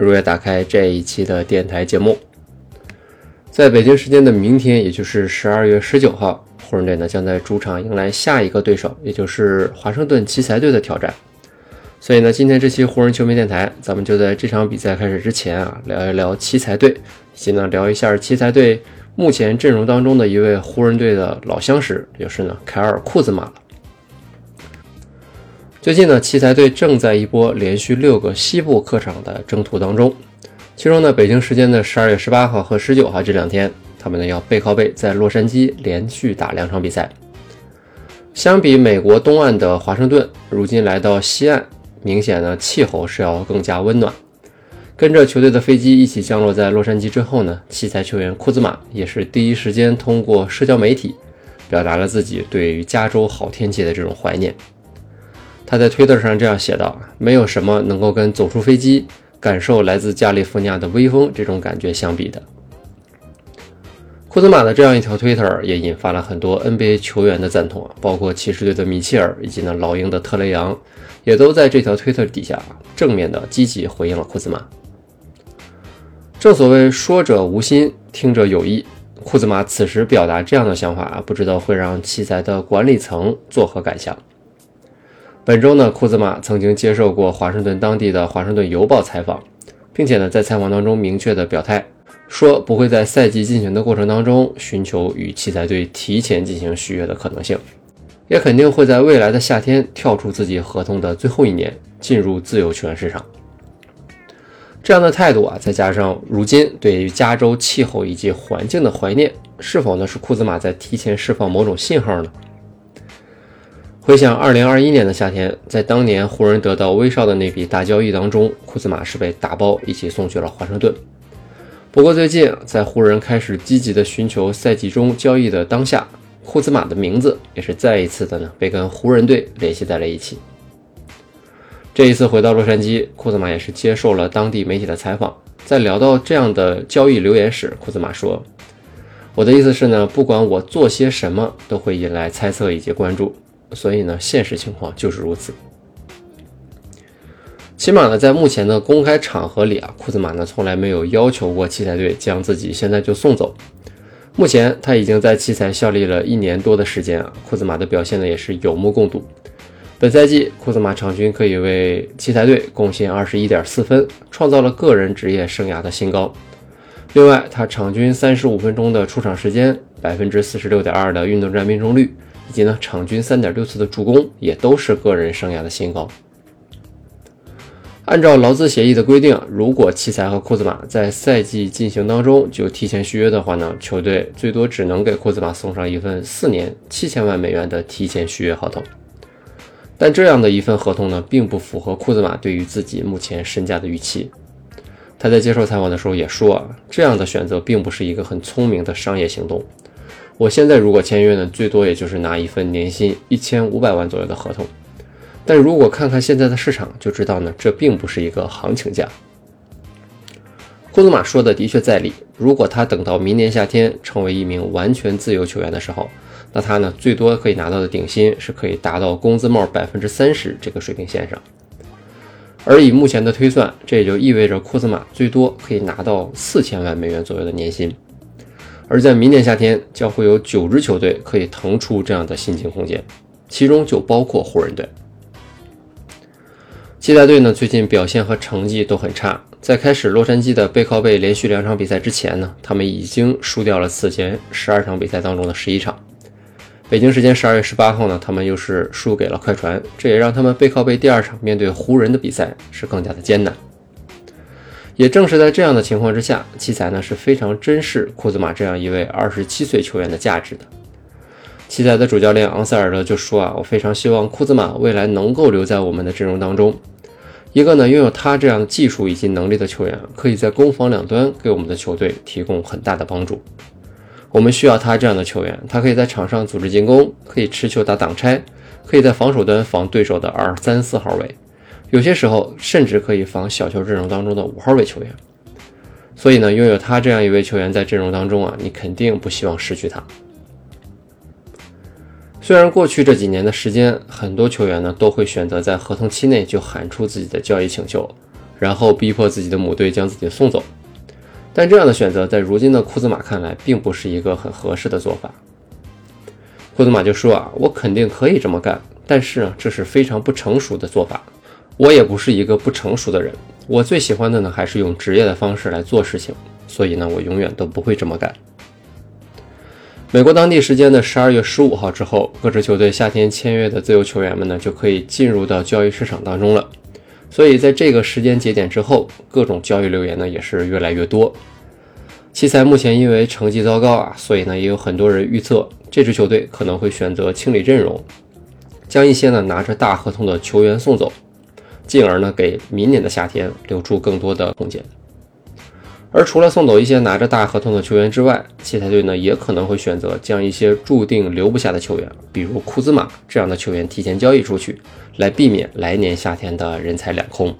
如约打开这一期的电台节目。在北京时间的明天，也就是十二月十九号，湖人队呢将在主场迎来下一个对手，也就是华盛顿奇才队的挑战。所以呢，今天这期湖人球迷电台，咱们就在这场比赛开始之前啊，聊一聊奇才队，以及呢聊一下奇才队。目前阵容当中的一位湖人队的老相识，就是呢凯尔库兹马了。最近呢，奇才队正在一波连续六个西部客场的征途当中，其中呢，北京时间的十二月十八号和十九号这两天，他们呢要背靠背在洛杉矶连续打两场比赛。相比美国东岸的华盛顿，如今来到西岸，明显呢气候是要更加温暖。跟着球队的飞机一起降落在洛杉矶之后呢，奇才球员库兹马也是第一时间通过社交媒体表达了自己对于加州好天气的这种怀念。他在推特上这样写道：“没有什么能够跟走出飞机，感受来自加利福尼亚的微风这种感觉相比的。”库兹马的这样一条推特也引发了很多 NBA 球员的赞同，包括骑士队的米切尔以及呢老鹰的特雷杨，也都在这条推特底下正面的积极回应了库兹马。正所谓说者无心，听者有意。库兹马此时表达这样的想法，不知道会让奇才的管理层作何感想。本周呢，库兹马曾经接受过华盛顿当地的《华盛顿邮报》采访，并且呢，在采访当中明确的表态，说不会在赛季进行的过程当中寻求与奇才队提前进行续约的可能性，也肯定会在未来的夏天跳出自己合同的最后一年，进入自由球员市场。这样的态度啊，再加上如今对于加州气候以及环境的怀念，是否呢是库兹马在提前释放某种信号呢？回想2021年的夏天，在当年湖人得到威少的那笔大交易当中，库兹马是被打包一起送去了华盛顿。不过最近，在湖人开始积极的寻求赛季中交易的当下，库兹马的名字也是再一次的呢被跟湖人队联系在了一起。这一次回到洛杉矶，库兹马也是接受了当地媒体的采访。在聊到这样的交易留言时，库兹马说：“我的意思是呢，不管我做些什么，都会引来猜测以及关注。所以呢，现实情况就是如此。起码呢，在目前的公开场合里啊，库兹马呢从来没有要求过奇才队将自己现在就送走。目前他已经在奇才效力了一年多的时间啊，库兹马的表现呢也是有目共睹。”本赛季，库兹马场均可以为奇才队贡献二十一点四分，创造了个人职业生涯的新高。另外，他场均三十五分钟的出场时间，百分之四十六点二的运动战命中率，以及呢场均三点六次的助攻，也都是个人生涯的新高。按照劳资协议的规定，如果奇才和库兹马在赛季进行当中就提前续约的话呢，球队最多只能给库兹马送上一份四年七千万美元的提前续约合同。但这样的一份合同呢，并不符合库兹马对于自己目前身价的预期。他在接受采访的时候也说，这样的选择并不是一个很聪明的商业行动。我现在如果签约呢，最多也就是拿一份年薪一千五百万左右的合同。但如果看看现在的市场，就知道呢，这并不是一个行情价。库兹马说的的确在理。如果他等到明年夏天成为一名完全自由球员的时候，那他呢，最多可以拿到的顶薪是可以达到工资帽百分之三十这个水平线上，而以目前的推算，这也就意味着库兹马最多可以拿到四千万美元左右的年薪。而在明年夏天，将会有九支球队可以腾出这样的薪金空间，其中就包括湖人队。期待队呢，最近表现和成绩都很差，在开始洛杉矶的背靠背连续两场比赛之前呢，他们已经输掉了此前十二场比赛当中的十一场。北京时间十二月十八号呢，他们又是输给了快船，这也让他们背靠背第二场面对湖人的比赛是更加的艰难。也正是在这样的情况之下，奇才呢是非常珍视库兹马这样一位二十七岁球员的价值的。奇才的主教练昂塞尔德就说啊，我非常希望库兹马未来能够留在我们的阵容当中，一个呢，拥有他这样技术以及能力的球员，可以在攻防两端给我们的球队提供很大的帮助。我们需要他这样的球员，他可以在场上组织进攻，可以持球打挡拆，可以在防守端防对手的二三四号位，有些时候甚至可以防小球阵容当中的五号位球员。所以呢，拥有他这样一位球员在阵容当中啊，你肯定不希望失去他。虽然过去这几年的时间，很多球员呢都会选择在合同期内就喊出自己的交易请求，然后逼迫自己的母队将自己送走，但这样的选择在如今的库兹马看来，并不是一个很合适的做法。库兹马就说啊，我肯定可以这么干，但是呢，这是非常不成熟的做法。我也不是一个不成熟的人，我最喜欢的呢还是用职业的方式来做事情，所以呢，我永远都不会这么干。美国当地时间的十二月十五号之后，各支球队夏天签约的自由球员们呢，就可以进入到交易市场当中了。所以在这个时间节点之后，各种交易留言呢也是越来越多。奇才目前因为成绩糟糕啊，所以呢也有很多人预测这支球队可能会选择清理阵容，将一些呢拿着大合同的球员送走，进而呢给明年的夏天留出更多的空间。而除了送走一些拿着大合同的球员之外，奇才队呢也可能会选择将一些注定留不下的球员，比如库兹马这样的球员提前交易出去，来避免来年夏天的人财两空。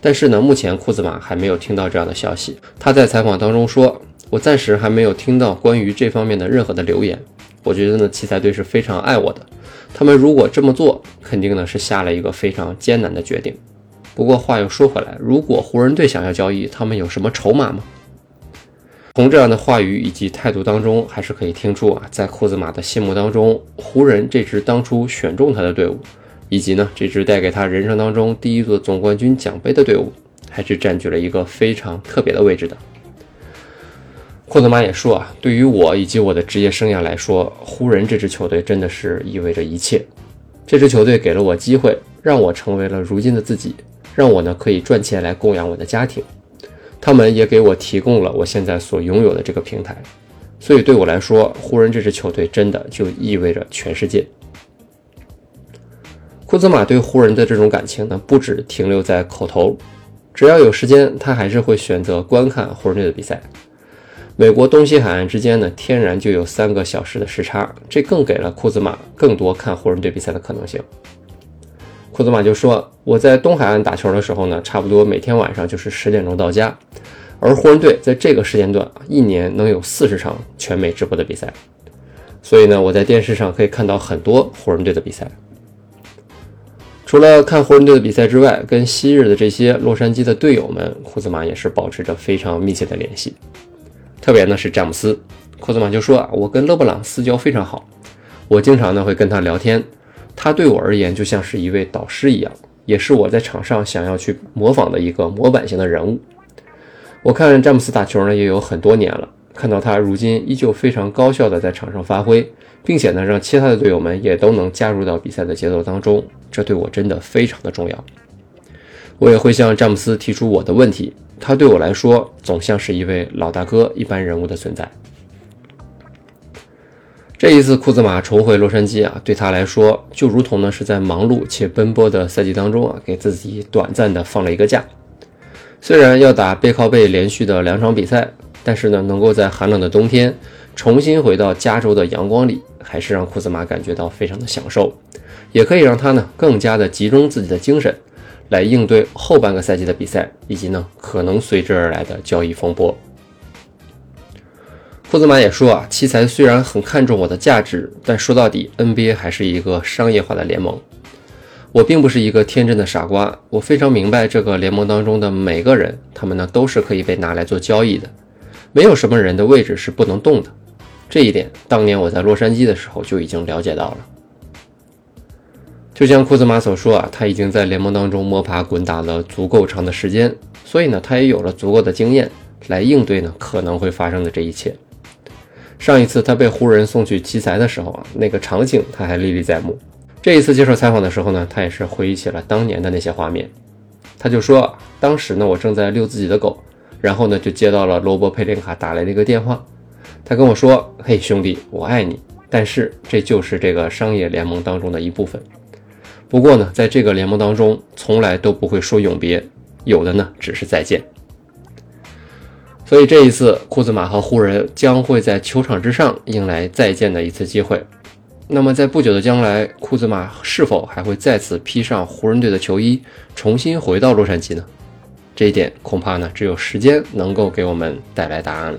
但是呢，目前库兹马还没有听到这样的消息。他在采访当中说：“我暂时还没有听到关于这方面的任何的留言。我觉得呢，奇才队是非常爱我的，他们如果这么做，肯定呢是下了一个非常艰难的决定。”不过话又说回来，如果湖人队想要交易，他们有什么筹码吗？从这样的话语以及态度当中，还是可以听出啊，在库兹马的心目当中，湖人这支当初选中他的队伍，以及呢这支带给他人生当中第一座总冠军奖杯的队伍，还是占据了一个非常特别的位置的。库兹马也说啊，对于我以及我的职业生涯来说，湖人这支球队真的是意味着一切。这支球队给了我机会，让我成为了如今的自己。让我呢可以赚钱来供养我的家庭，他们也给我提供了我现在所拥有的这个平台，所以对我来说，湖人这支球队真的就意味着全世界。库兹马对湖人的这种感情呢，不止停留在口头，只要有时间，他还是会选择观看湖人队的比赛。美国东西海岸之间呢，天然就有三个小时的时差，这更给了库兹马更多看湖人队比赛的可能性。库兹马就说：“我在东海岸打球的时候呢，差不多每天晚上就是十点钟到家。而湖人队在这个时间段，一年能有四十场全美直播的比赛，所以呢，我在电视上可以看到很多湖人队的比赛。除了看湖人队的比赛之外，跟昔日的这些洛杉矶的队友们，库兹马也是保持着非常密切的联系。特别呢是詹姆斯，库兹马就说啊，我跟勒布朗私交非常好，我经常呢会跟他聊天。”他对我而言就像是一位导师一样，也是我在场上想要去模仿的一个模板型的人物。我看詹姆斯打球呢也有很多年了，看到他如今依旧非常高效的在场上发挥，并且呢让其他的队友们也都能加入到比赛的节奏当中，这对我真的非常的重要。我也会向詹姆斯提出我的问题，他对我来说总像是一位老大哥一般人物的存在。这一次库兹马重回洛杉矶啊，对他来说就如同呢是在忙碌且奔波的赛季当中啊，给自己短暂的放了一个假。虽然要打背靠背连续的两场比赛，但是呢，能够在寒冷的冬天重新回到加州的阳光里，还是让库兹马感觉到非常的享受，也可以让他呢更加的集中自己的精神，来应对后半个赛季的比赛，以及呢可能随之而来的交易风波。库兹马也说啊，奇才虽然很看重我的价值，但说到底，NBA 还是一个商业化的联盟。我并不是一个天真的傻瓜，我非常明白这个联盟当中的每个人，他们呢都是可以被拿来做交易的，没有什么人的位置是不能动的。这一点，当年我在洛杉矶的时候就已经了解到了。就像库兹马所说啊，他已经在联盟当中摸爬滚打了足够长的时间，所以呢，他也有了足够的经验来应对呢可能会发生的这一切。上一次他被湖人送去奇才的时候啊，那个场景他还历历在目。这一次接受采访的时候呢，他也是回忆起了当年的那些画面。他就说，当时呢，我正在遛自己的狗，然后呢，就接到了罗伯·佩林卡打来的一个电话。他跟我说：“嘿，兄弟，我爱你，但是这就是这个商业联盟当中的一部分。不过呢，在这个联盟当中，从来都不会说永别，有的呢只是再见。所以这一次，库兹马和湖人将会在球场之上迎来再见的一次机会。那么，在不久的将来，库兹马是否还会再次披上湖人队的球衣，重新回到洛杉矶呢？这一点恐怕呢，只有时间能够给我们带来答案了。